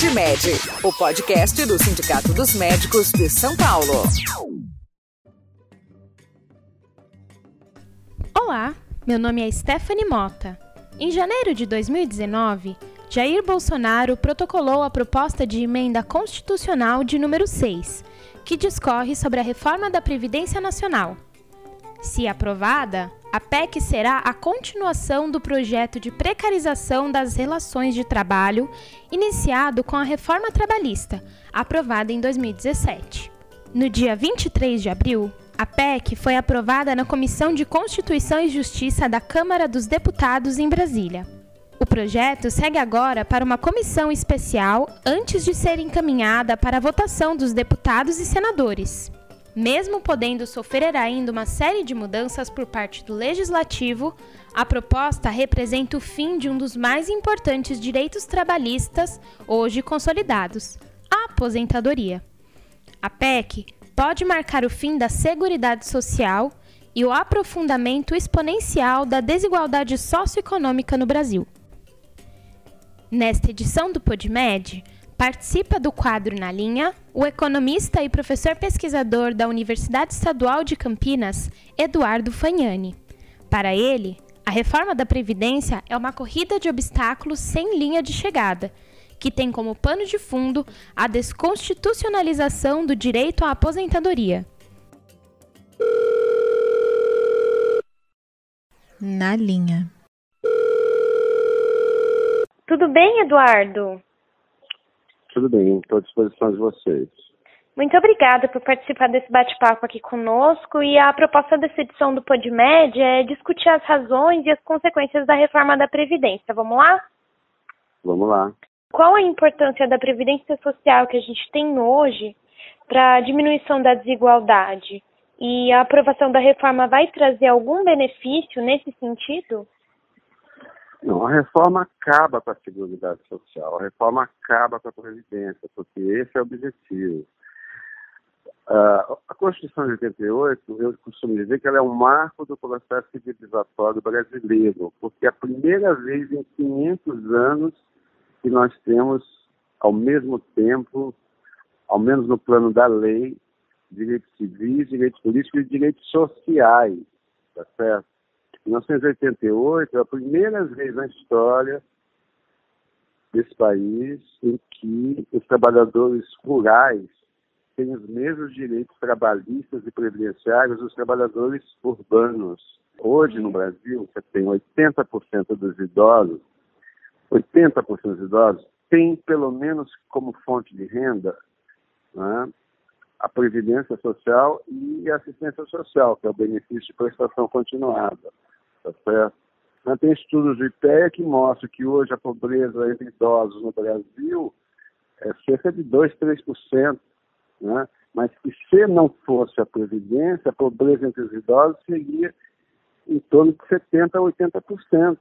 PodMed, o podcast do Sindicato dos Médicos de São Paulo. Olá, meu nome é Stephanie Mota. Em janeiro de 2019, Jair Bolsonaro protocolou a proposta de emenda constitucional de número 6, que discorre sobre a reforma da Previdência Nacional. Se aprovada, a PEC será a continuação do projeto de precarização das relações de trabalho iniciado com a reforma trabalhista, aprovada em 2017. No dia 23 de abril, a PEC foi aprovada na Comissão de Constituição e Justiça da Câmara dos Deputados em Brasília. O projeto segue agora para uma comissão especial antes de ser encaminhada para a votação dos deputados e senadores. Mesmo podendo sofrer ainda uma série de mudanças por parte do legislativo, a proposta representa o fim de um dos mais importantes direitos trabalhistas hoje consolidados, a aposentadoria. A PEC pode marcar o fim da Seguridade Social e o aprofundamento exponencial da desigualdade socioeconômica no Brasil. Nesta edição do PodMed, Participa do quadro Na Linha o economista e professor pesquisador da Universidade Estadual de Campinas, Eduardo Fagnani. Para ele, a reforma da Previdência é uma corrida de obstáculos sem linha de chegada, que tem como pano de fundo a desconstitucionalização do direito à aposentadoria. Na linha. Tudo bem, Eduardo? Tudo bem, estou à disposição de vocês. Muito obrigada por participar desse bate-papo aqui conosco. E a proposta dessa edição do PodMed é discutir as razões e as consequências da reforma da Previdência. Vamos lá? Vamos lá. Qual a importância da Previdência Social que a gente tem hoje para a diminuição da desigualdade? E a aprovação da reforma vai trazer algum benefício nesse sentido? Não, a reforma acaba com a Seguridade Social, a reforma acaba com a Previdência, porque esse é o objetivo. Uh, a Constituição de 88, eu costumo dizer que ela é um marco do processo civilizatório brasileiro, porque é a primeira vez em 500 anos que nós temos, ao mesmo tempo, ao menos no plano da lei, direitos civis, direitos políticos e direitos sociais, tá certo? Em 1988, é a primeira vez na história desse país em que os trabalhadores rurais têm os mesmos direitos trabalhistas e previdenciários dos trabalhadores urbanos. Hoje, no Brasil, você tem 80% dos idosos, 80% dos idosos têm, pelo menos como fonte de renda, né, a previdência social e a assistência social, que é o benefício de prestação continuada tá certo? Mas tem estudos do IPEA que mostram que hoje a pobreza entre idosos no Brasil é cerca de 2, 3%, né? mas que se não fosse a Previdência, a pobreza entre os idosos seria em torno de 70% a 80%.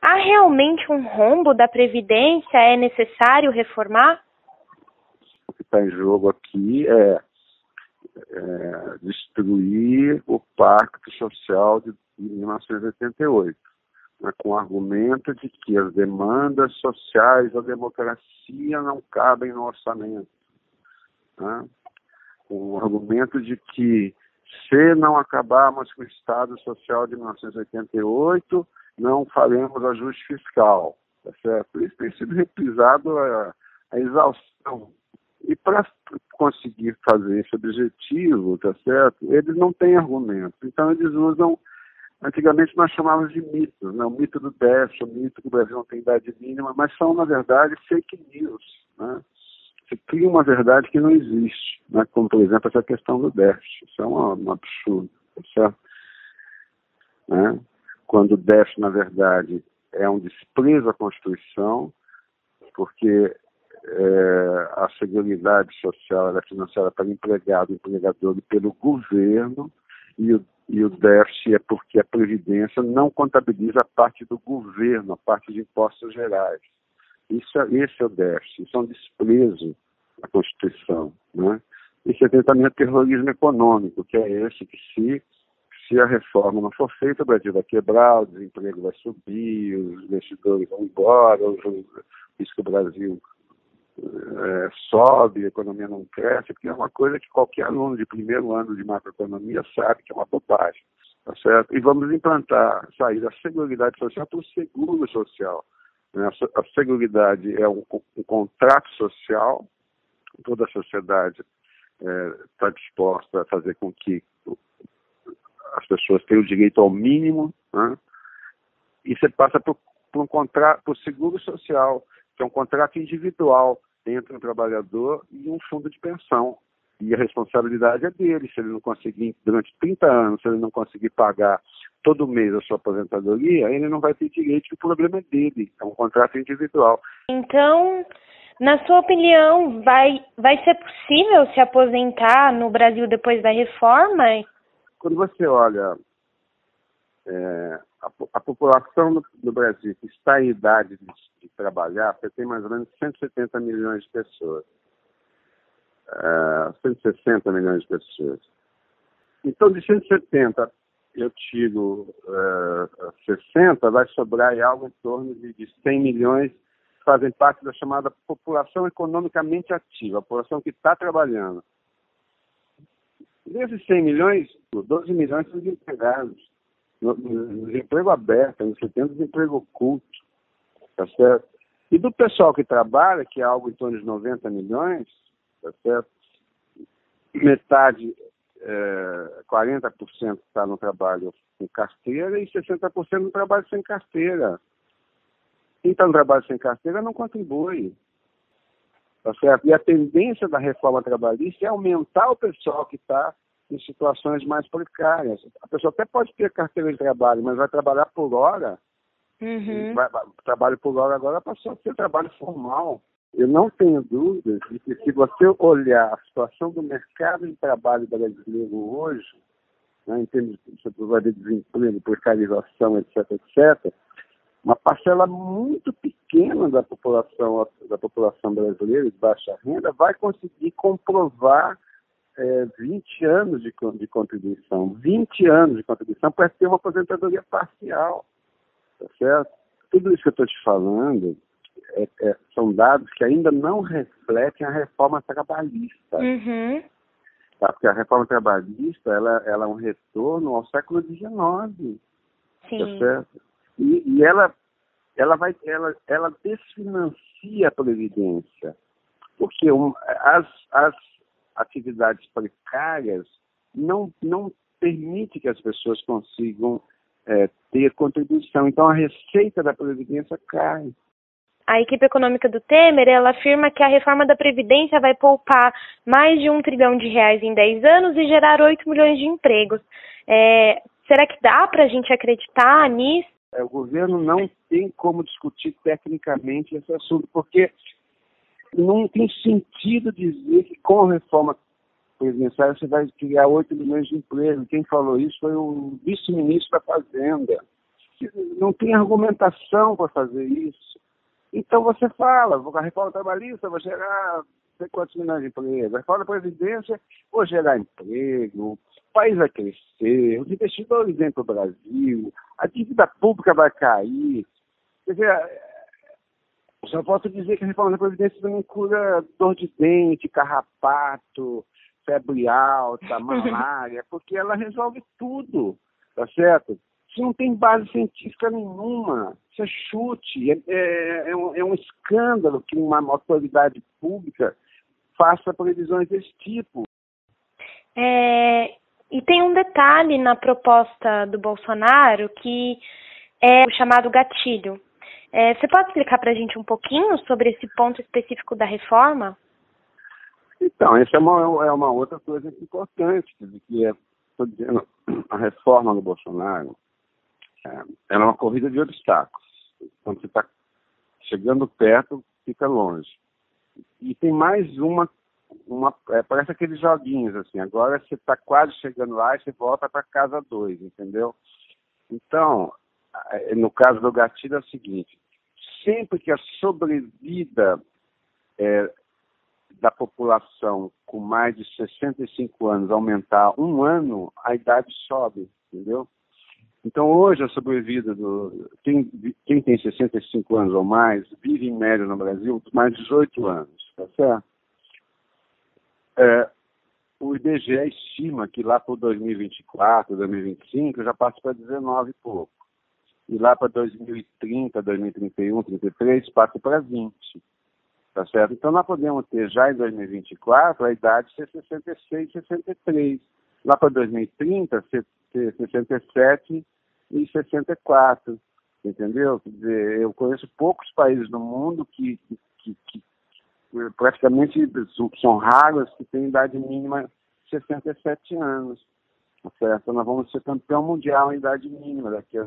Há realmente um rombo da Previdência? É necessário reformar? O que está em jogo aqui é é, destruir o Pacto Social de 1988, né, com o argumento de que as demandas sociais da democracia não cabem no orçamento, né, com o argumento de que se não acabarmos com o Estado Social de 1988, não faremos ajuste fiscal, tá certo? Isso tem sido reprisado a, a exaustão e para conseguir fazer esse objetivo, tá certo? Eles não têm argumento. Então eles usam, antigamente nós chamávamos de mitos, né? O mito do déficit, o mito que o Brasil não tem idade mínima, mas são, na verdade, fake news, né? Você cria uma verdade que não existe, né? como, por exemplo, essa questão do déficit. Isso é um, absurdo, tá certo? Né? Quando o déficit, na verdade, é um desprezo à Constituição, porque é, a Seguridade Social é financiada pelo empregado, empregador e pelo governo, e o, e o déficit é porque a Previdência não contabiliza a parte do governo, a parte de impostos gerais. Isso, é, esse é o déficit, isso é um desprezo à Constituição. Né? E você tem também o terrorismo econômico, que é esse que se, se a reforma não for feita, o Brasil vai quebrar, o desemprego vai subir, os investidores vão embora, isso que o Brasil é, sobe, a economia não cresce, porque é uma coisa que qualquer aluno de primeiro ano de macroeconomia sabe que é uma bobagem. Tá certo? E vamos implantar, sair da Seguridade Social para o Seguro Social. Né? A Seguridade é um, um contrato social, toda a sociedade está é, disposta a fazer com que as pessoas tenham o direito ao mínimo, né? e você passa por, por um contrato, por seguro social, que é um contrato individual entre um trabalhador e um fundo de pensão. E a responsabilidade é dele. Se ele não conseguir, durante 30 anos, se ele não conseguir pagar todo mês a sua aposentadoria, ele não vai ter direito, o problema é dele. É um contrato individual. Então, na sua opinião, vai, vai ser possível se aposentar no Brasil depois da reforma? Quando você olha é, a, população do, Brasil que está em idade de, de, trabalhar, tem mais ou menos 170 milhões de pessoas. É, 160 milhões de pessoas. Então, de 170, eu tiro é, 60, vai sobrar algo em torno de, de 100 milhões que fazem parte da chamada população economicamente ativa, a população que está trabalhando. Desses 100 milhões, 12 milhões são desempregados no, desemprego aberto, você tem desemprego oculto, tá certo? E do pessoal que trabalha, que é algo em torno de 90 milhões, tá certo? Metade, é, 40% está no trabalho com carteira e 60% no trabalho sem carteira. Quem está no trabalho sem carteira não contribui. Tá certo? E a tendência da reforma trabalhista é aumentar o pessoal que está em situações mais precárias. A pessoa até pode ter carteira de trabalho, mas vai trabalhar por hora. Uhum. Vai, vai, trabalho por hora agora passou a ser trabalho formal. Eu não tenho dúvidas de que se você olhar a situação do mercado de trabalho brasileiro hoje, né, em termos de desemprego, precarização, etc., etc., uma parcela muito pequena da população da população brasileira de baixa renda vai conseguir comprovar é, 20 anos de, de contribuição, 20 anos de contribuição para ter uma aposentadoria parcial, tá certo? Tudo isso que eu estou te falando é, é, são dados que ainda não refletem a reforma trabalhista. Uhum. Tá? Porque a reforma trabalhista ela, ela é um retorno ao século XIX. Sim. Tá certo? E, e ela, ela, vai, ela, ela desfinancia a Previdência. Porque um, as, as atividades precárias não, não permite que as pessoas consigam é, ter contribuição. Então, a receita da Previdência cai. A equipe econômica do Temer, ela afirma que a reforma da Previdência vai poupar mais de um trilhão de reais em 10 anos e gerar 8 milhões de empregos. É, será que dá para a gente acreditar nisso? É, o governo não tem como discutir tecnicamente esse assunto, porque não tem sentido dizer que com a reforma presidencial você vai criar 8 milhões de empregos. Quem falou isso foi o vice-ministro da Fazenda. Não tem argumentação para fazer isso. Então você fala, a reforma trabalhista vai gerar sei quantos milhões de empregos, a reforma da Previdência vai gerar emprego, o país vai crescer, os investidores vêm para o Brasil, a dívida pública vai cair. Quer dizer, só posso dizer que a reforma da Previdência também cura dor de dente, carrapato, febre alta, malária, porque ela resolve tudo, tá certo? Isso não tem base científica nenhuma, isso é chute, é, é, é, um, é um escândalo que uma autoridade pública faça previsões desse tipo. É, e tem um detalhe na proposta do Bolsonaro que é o chamado gatilho. É, você pode explicar para a gente um pouquinho sobre esse ponto específico da reforma? Então, essa é uma, é uma outra coisa importante, que é, estou dizendo, a reforma do Bolsonaro é, é uma corrida de obstáculos. Quando você está chegando perto, fica longe. E tem mais uma, uma é, parece aqueles joguinhos, assim, agora você está quase chegando lá e você volta para casa 2, entendeu? Então, no caso do gatilho é o seguinte, sempre que a sobrevida é, da população com mais de 65 anos aumentar um ano, a idade sobe. entendeu? Então, hoje, a sobrevida do. Quem, quem tem 65 anos ou mais vive em média no Brasil mais de 18 anos, tá certo? É, o IBGE estima que lá para 2024, 2025 já passa para 19 e pouco. E lá para 2030, 2031, 2033 passa para 20. Tá certo? Então nós podemos ter já em 2024 a idade ser 66, 63. Lá para 2030 ser, ser 67 e 64. Entendeu? Quer dizer, eu conheço poucos países no mundo que, que, que, praticamente são raros que têm idade mínima de 67 anos. Certo? Nós vamos ser campeão mundial em idade mínima daqui a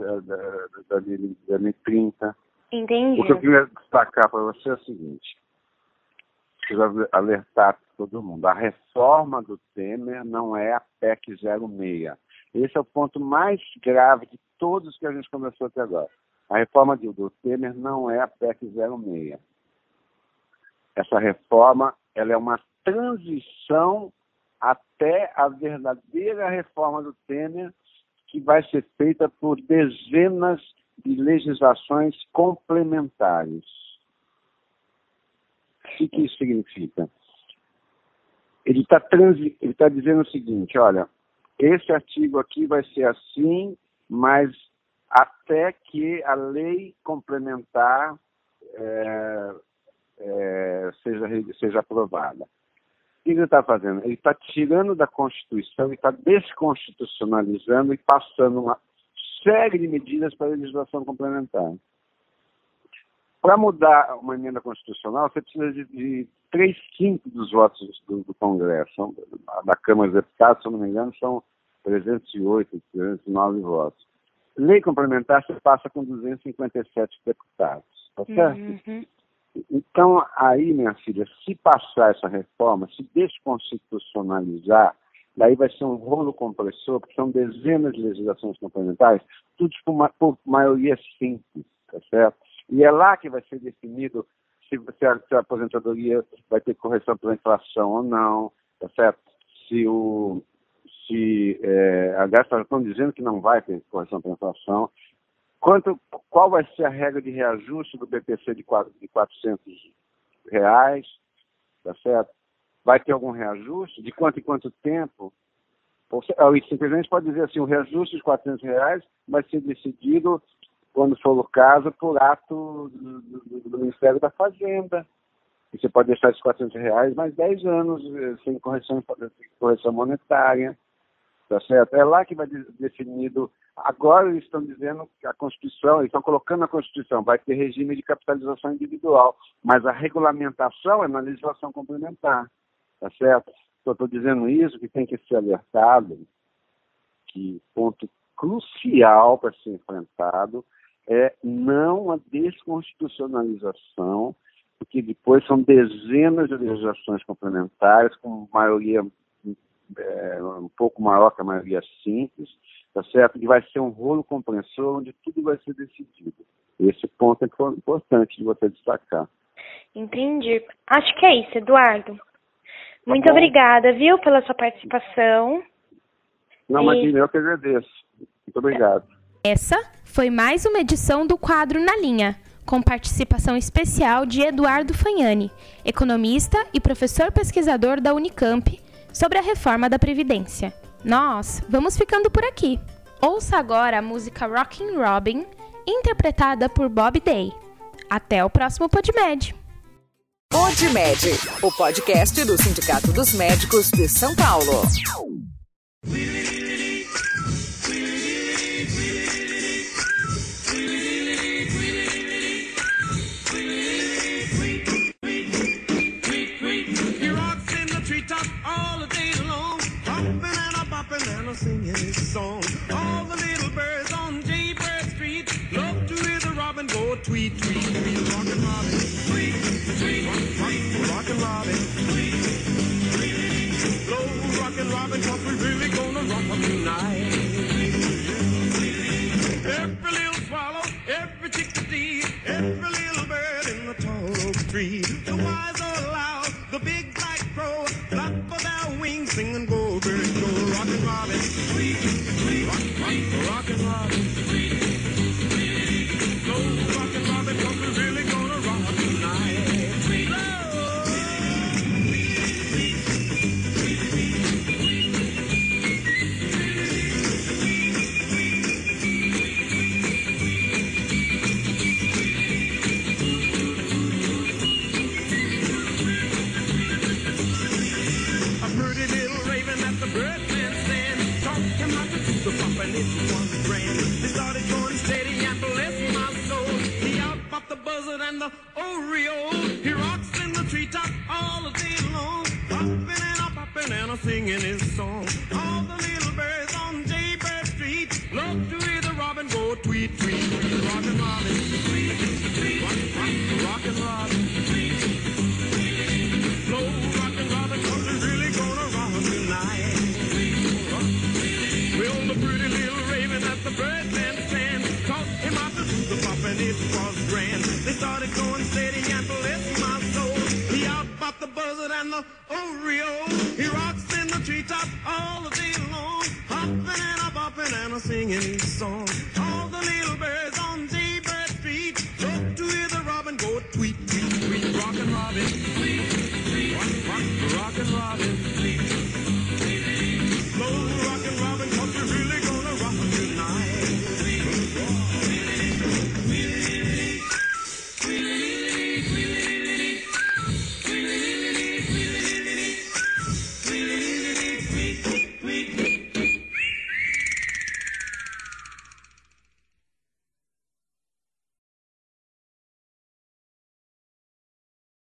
2030. Entendi. O que eu queria destacar para você é o seguinte: preciso alertar todo mundo. A reforma do Temer não é a PEC 06. Esse é o ponto mais grave de todos que a gente conversou até agora. A reforma do Temer não é a PEC 06 essa reforma ela é uma transição até a verdadeira reforma do Temer, que vai ser feita por dezenas de legislações complementares. O que isso significa? Ele está tá dizendo o seguinte: olha, esse artigo aqui vai ser assim, mas até que a lei complementar é, é, seja, seja aprovada. O que ele está fazendo? Ele está tirando da Constituição está desconstitucionalizando e passando uma série de medidas para a legislação complementar. Para mudar uma emenda constitucional, você precisa de, de 3 quintos dos votos do, do Congresso. Da Câmara dos Deputados, se não me engano, são 308, 309 votos. Lei complementar, você passa com 257 deputados. Tá certo? Uhum. Então, aí, minha filha, se passar essa reforma, se desconstitucionalizar, daí vai ser um rolo compressor, porque são dezenas de legislações complementares, tudo por, ma por maioria simples, tá certo? E é lá que vai ser definido se, se, a, se a aposentadoria vai ter correção pela inflação ou não, tá certo? Se o, se é, aliás, estão dizendo que não vai ter correção pela inflação, Quanto, qual vai ser a regra de reajuste do BPC de, 4, de 400 reais? Tá certo? Vai ter algum reajuste? De quanto em quanto tempo? Ou simplesmente pode dizer assim, o reajuste de 400 reais vai ser decidido, quando for o caso, por ato do, do, do Ministério da Fazenda. E você pode deixar esses 400 reais mais 10 anos eh, sem correção, sem correção monetária. Tá certo? É lá que vai definido Agora eles estão dizendo que a Constituição, eles estão colocando na Constituição, vai ter regime de capitalização individual, mas a regulamentação é na legislação complementar, tá certo? Então, estou dizendo isso que tem que ser alertado, que ponto crucial para ser enfrentado é não a desconstitucionalização, porque depois são dezenas de legislações complementares, com maioria é, um pouco maior que a maioria simples, tá certo? E vai ser um rolo compressor onde tudo vai ser decidido. Esse ponto é importante de você destacar. Entendi. Acho que é isso, Eduardo. Muito tá obrigada, viu, pela sua participação. Não, mas eu que agradeço. Muito obrigado. Essa foi mais uma edição do quadro Na Linha, com participação especial de Eduardo Fagnani, economista e professor pesquisador da Unicamp, sobre a reforma da Previdência. Nós vamos ficando por aqui. Ouça agora a música Rockin' Robin, interpretada por Bob Day. Até o próximo PodMed. PodMed, o podcast do Sindicato dos Médicos de São Paulo. Robin. Rock, rock, rock and Robin.